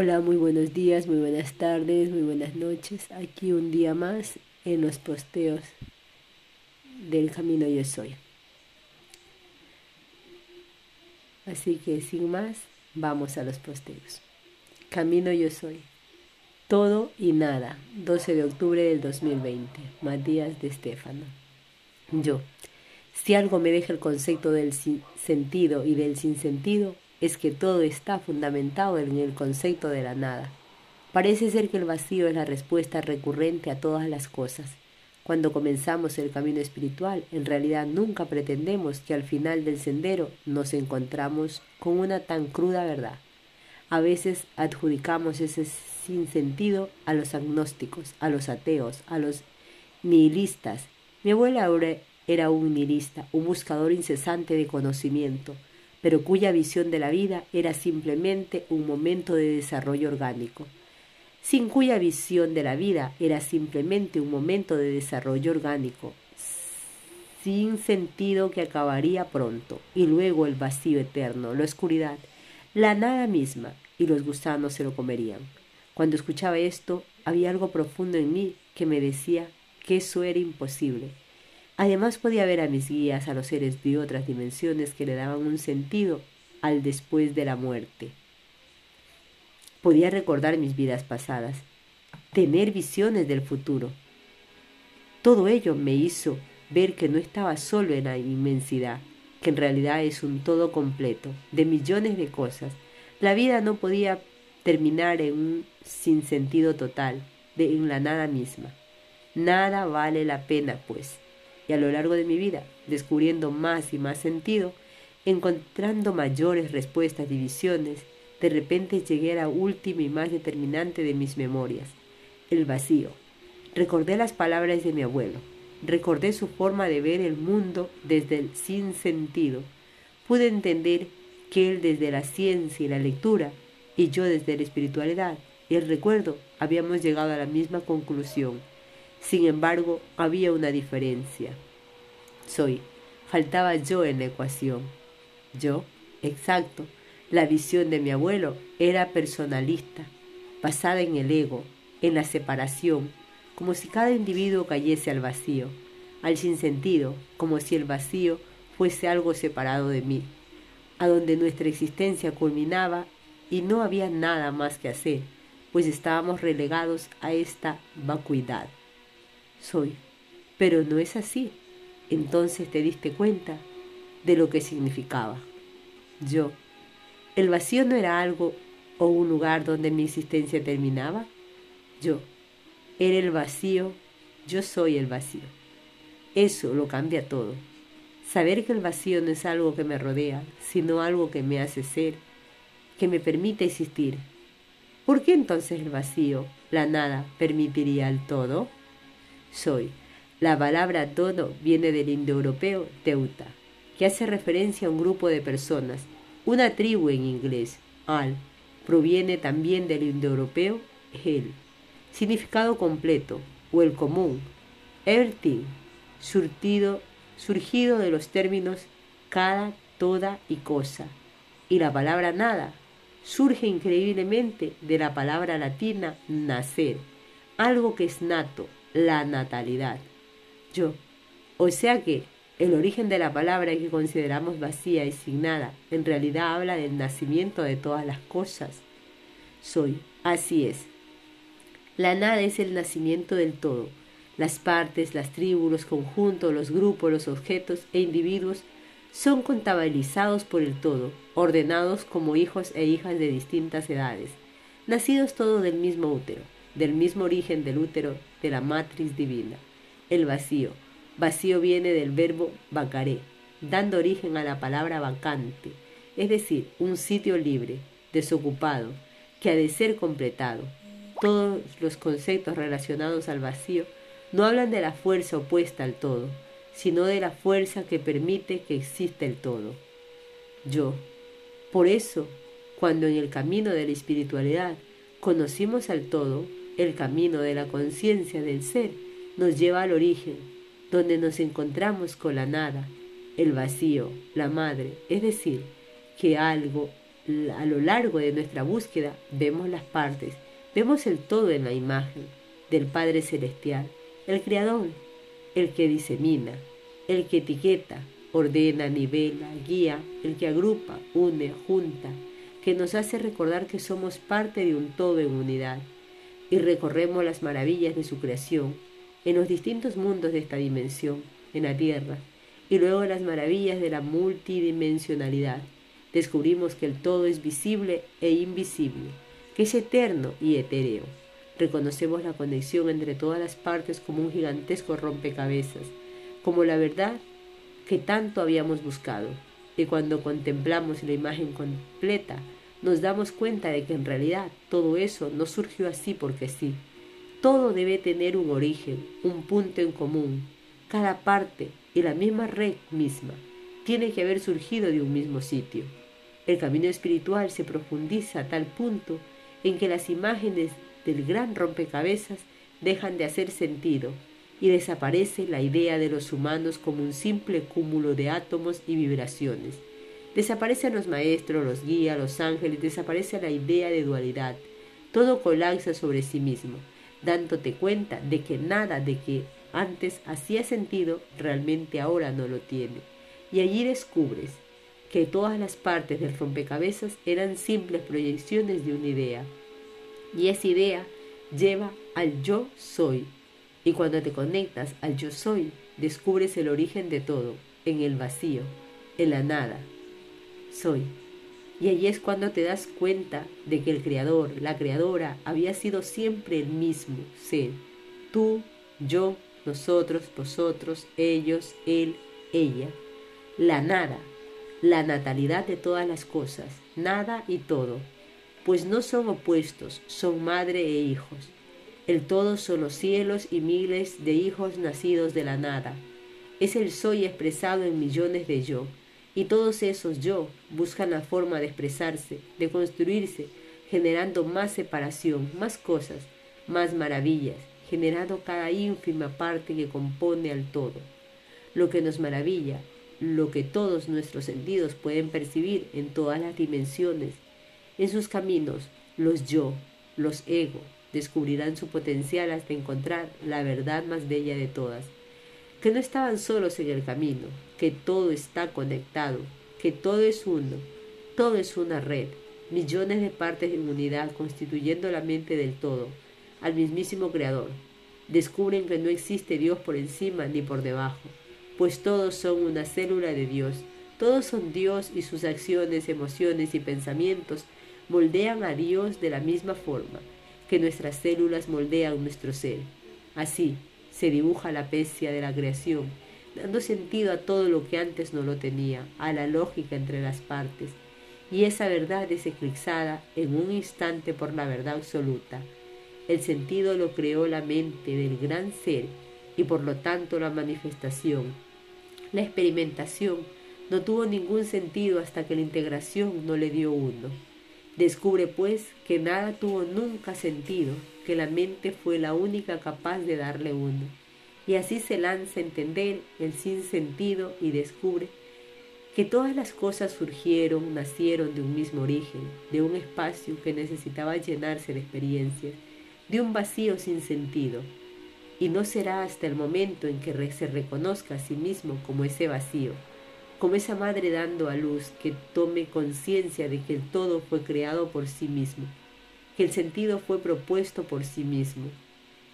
Hola, muy buenos días, muy buenas tardes, muy buenas noches. Aquí un día más en los posteos del Camino Yo Soy. Así que sin más, vamos a los posteos. Camino Yo Soy. Todo y nada. 12 de octubre del 2020. Matías de Estefano. Yo. Si algo me deja el concepto del sentido y del sinsentido, es que todo está fundamentado en el concepto de la nada. Parece ser que el vacío es la respuesta recurrente a todas las cosas. Cuando comenzamos el camino espiritual, en realidad nunca pretendemos que al final del sendero nos encontramos con una tan cruda verdad. A veces adjudicamos ese sinsentido a los agnósticos, a los ateos, a los nihilistas. Mi abuela era un nihilista, un buscador incesante de conocimiento pero cuya visión de la vida era simplemente un momento de desarrollo orgánico, sin cuya visión de la vida era simplemente un momento de desarrollo orgánico, sin sentido que acabaría pronto, y luego el vacío eterno, la oscuridad, la nada misma, y los gusanos se lo comerían. Cuando escuchaba esto, había algo profundo en mí que me decía que eso era imposible Además podía ver a mis guías, a los seres de otras dimensiones que le daban un sentido al después de la muerte. Podía recordar mis vidas pasadas, tener visiones del futuro. Todo ello me hizo ver que no estaba solo en la inmensidad, que en realidad es un todo completo, de millones de cosas. La vida no podía terminar en un sinsentido total, de, en la nada misma. Nada vale la pena, pues y a lo largo de mi vida, descubriendo más y más sentido, encontrando mayores respuestas y visiones, de repente llegué a la última y más determinante de mis memorias, el vacío. Recordé las palabras de mi abuelo, recordé su forma de ver el mundo desde el sinsentido. Pude entender que él desde la ciencia y la lectura, y yo desde la espiritualidad y el recuerdo, habíamos llegado a la misma conclusión sin embargo, había una diferencia. Soy. Faltaba yo en la ecuación. Yo, exacto. La visión de mi abuelo era personalista, basada en el ego, en la separación, como si cada individuo cayese al vacío, al sinsentido, como si el vacío fuese algo separado de mí, a donde nuestra existencia culminaba y no había nada más que hacer, pues estábamos relegados a esta vacuidad soy. Pero no es así. Entonces te diste cuenta de lo que significaba. Yo. ¿El vacío no era algo o un lugar donde mi existencia terminaba? Yo. Era el vacío, yo soy el vacío. Eso lo cambia todo. Saber que el vacío no es algo que me rodea, sino algo que me hace ser, que me permite existir. ¿Por qué entonces el vacío, la nada, permitiría el todo? Soy. La palabra todo viene del indoeuropeo teuta, que hace referencia a un grupo de personas, una tribu en inglés, al, proviene también del indoeuropeo el, significado completo, o el común, everything, surtido, surgido de los términos cada, toda y cosa. Y la palabra nada surge increíblemente de la palabra latina nacer, algo que es nato, la natalidad. Yo. O sea que el origen de la palabra que consideramos vacía y sin nada, en realidad habla del nacimiento de todas las cosas. Soy. Así es. La nada es el nacimiento del todo. Las partes, las tribus, los conjuntos, los grupos, los objetos e individuos son contabilizados por el todo, ordenados como hijos e hijas de distintas edades, nacidos todos del mismo útero del mismo origen del útero de la matriz divina. El vacío. Vacío viene del verbo vacaré, dando origen a la palabra vacante, es decir, un sitio libre, desocupado, que ha de ser completado. Todos los conceptos relacionados al vacío no hablan de la fuerza opuesta al todo, sino de la fuerza que permite que exista el todo. Yo. Por eso, cuando en el camino de la espiritualidad conocimos al todo, el camino de la conciencia del ser nos lleva al origen, donde nos encontramos con la nada, el vacío, la madre, es decir, que algo a lo largo de nuestra búsqueda vemos las partes, vemos el todo en la imagen del Padre Celestial, el Creador, el que disemina, el que etiqueta, ordena, nivela, guía, el que agrupa, une, junta, que nos hace recordar que somos parte de un todo en unidad y recorremos las maravillas de su creación en los distintos mundos de esta dimensión, en la Tierra, y luego las maravillas de la multidimensionalidad. Descubrimos que el todo es visible e invisible, que es eterno y etéreo. Reconocemos la conexión entre todas las partes como un gigantesco rompecabezas, como la verdad que tanto habíamos buscado. Y cuando contemplamos la imagen completa, nos damos cuenta de que en realidad todo eso no surgió así porque sí. Todo debe tener un origen, un punto en común. Cada parte y la misma red misma tiene que haber surgido de un mismo sitio. El camino espiritual se profundiza a tal punto en que las imágenes del gran rompecabezas dejan de hacer sentido y desaparece la idea de los humanos como un simple cúmulo de átomos y vibraciones. Desaparecen los maestros, los guías, los ángeles, desaparece la idea de dualidad. Todo colapsa sobre sí mismo, dándote cuenta de que nada de que antes hacía sentido realmente ahora no lo tiene. Y allí descubres que todas las partes del rompecabezas eran simples proyecciones de una idea. Y esa idea lleva al yo soy. Y cuando te conectas al yo soy, descubres el origen de todo, en el vacío, en la nada. Soy. Y allí es cuando te das cuenta de que el creador, la creadora, había sido siempre el mismo ser. Tú, yo, nosotros, vosotros, ellos, él, ella. La nada, la natalidad de todas las cosas, nada y todo, pues no son opuestos, son madre e hijos. El todo son los cielos y miles de hijos nacidos de la nada. Es el soy expresado en millones de yo, y todos esos yo buscan la forma de expresarse, de construirse, generando más separación, más cosas, más maravillas, generando cada ínfima parte que compone al todo. Lo que nos maravilla lo que todos nuestros sentidos pueden percibir en todas las dimensiones. En sus caminos, los yo, los ego, descubrirán su potencial hasta encontrar la verdad más bella de todas, que no estaban solos en el camino, que todo está conectado, que todo es uno, todo es una red, millones de partes en unidad constituyendo la mente del todo, al mismísimo Creador. Descubren que no existe Dios por encima ni por debajo, pues todos son una célula de Dios. Todos son Dios y sus acciones, emociones y pensamientos moldean a Dios de la misma forma que nuestras células moldean nuestro ser. Así se dibuja la pecia de la creación, dando sentido a todo lo que antes no lo tenía, a la lógica entre las partes. Y esa verdad es eclipsada en un instante por la verdad absoluta. El sentido lo creó la mente del gran ser y por lo tanto la manifestación la experimentación no tuvo ningún sentido hasta que la integración no le dio uno. Descubre pues que nada tuvo nunca sentido, que la mente fue la única capaz de darle uno. Y así se lanza a entender el sinsentido y descubre que todas las cosas surgieron, nacieron de un mismo origen, de un espacio que necesitaba llenarse de experiencias, de un vacío sin sentido, y no será hasta el momento en que se reconozca a sí mismo como ese vacío, como esa madre dando a luz que tome conciencia de que el todo fue creado por sí mismo, que el sentido fue propuesto por sí mismo,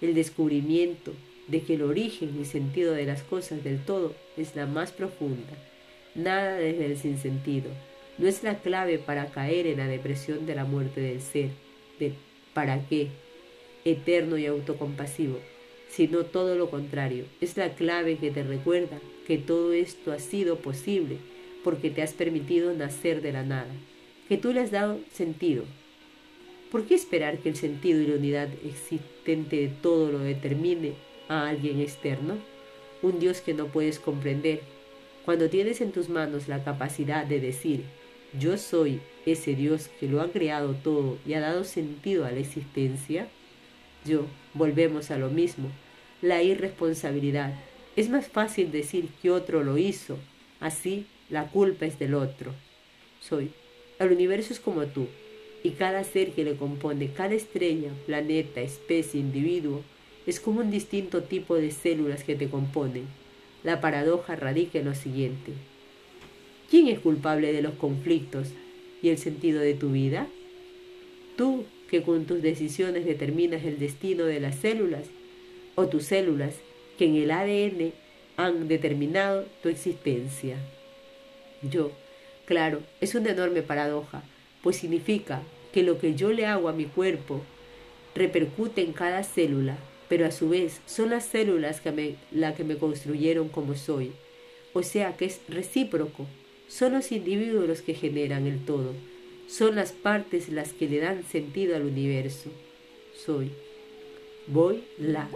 el descubrimiento de que el origen y sentido de las cosas del todo es la más profunda, nada desde el sinsentido, no es la clave para caer en la depresión de la muerte del ser, de para qué, eterno y autocompasivo, sino todo lo contrario. Es la clave que te recuerda que todo esto ha sido posible porque te has permitido nacer de la nada, que tú le has dado sentido. ¿Por qué esperar que el sentido y la unidad existente de todo lo determine a alguien externo? Un Dios que no puedes comprender. Cuando tienes en tus manos la capacidad de decir, yo soy ese Dios que lo ha creado todo y ha dado sentido a la existencia, yo, volvemos a lo mismo, la irresponsabilidad. Es más fácil decir que otro lo hizo, así la culpa es del otro. Soy. El universo es como tú, y cada ser que le compone, cada estrella, planeta, especie, individuo, es como un distinto tipo de células que te componen. La paradoja radica en lo siguiente. ¿Quién es culpable de los conflictos y el sentido de tu vida? ¿Tú que con tus decisiones determinas el destino de las células? ¿O tus células que en el ADN han determinado tu existencia? Yo, claro, es una enorme paradoja, pues significa que lo que yo le hago a mi cuerpo repercute en cada célula, pero a su vez son las células que me, la que me construyeron como soy. O sea que es recíproco. Son los individuos los que generan el todo. Son las partes las que le dan sentido al universo. Soy. Voy la.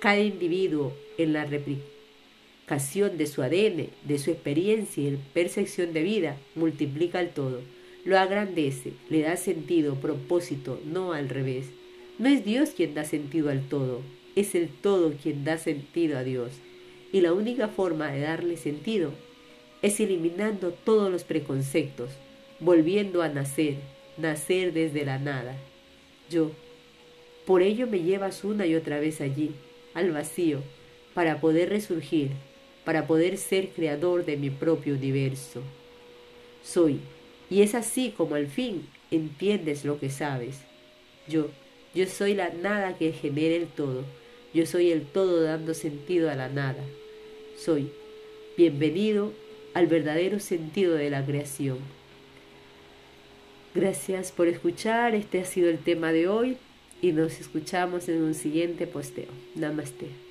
Cada individuo en la replicación de su ADN, de su experiencia y percepción de vida, multiplica el todo lo agrandece, le da sentido, propósito, no al revés. No es Dios quien da sentido al todo, es el todo quien da sentido a Dios. Y la única forma de darle sentido es eliminando todos los preconceptos, volviendo a nacer, nacer desde la nada. Yo. Por ello me llevas una y otra vez allí, al vacío, para poder resurgir, para poder ser creador de mi propio universo. Soy y es así como al fin entiendes lo que sabes. Yo, yo soy la nada que genera el todo. Yo soy el todo dando sentido a la nada. Soy. Bienvenido al verdadero sentido de la creación. Gracias por escuchar. Este ha sido el tema de hoy y nos escuchamos en un siguiente posteo. Namaste.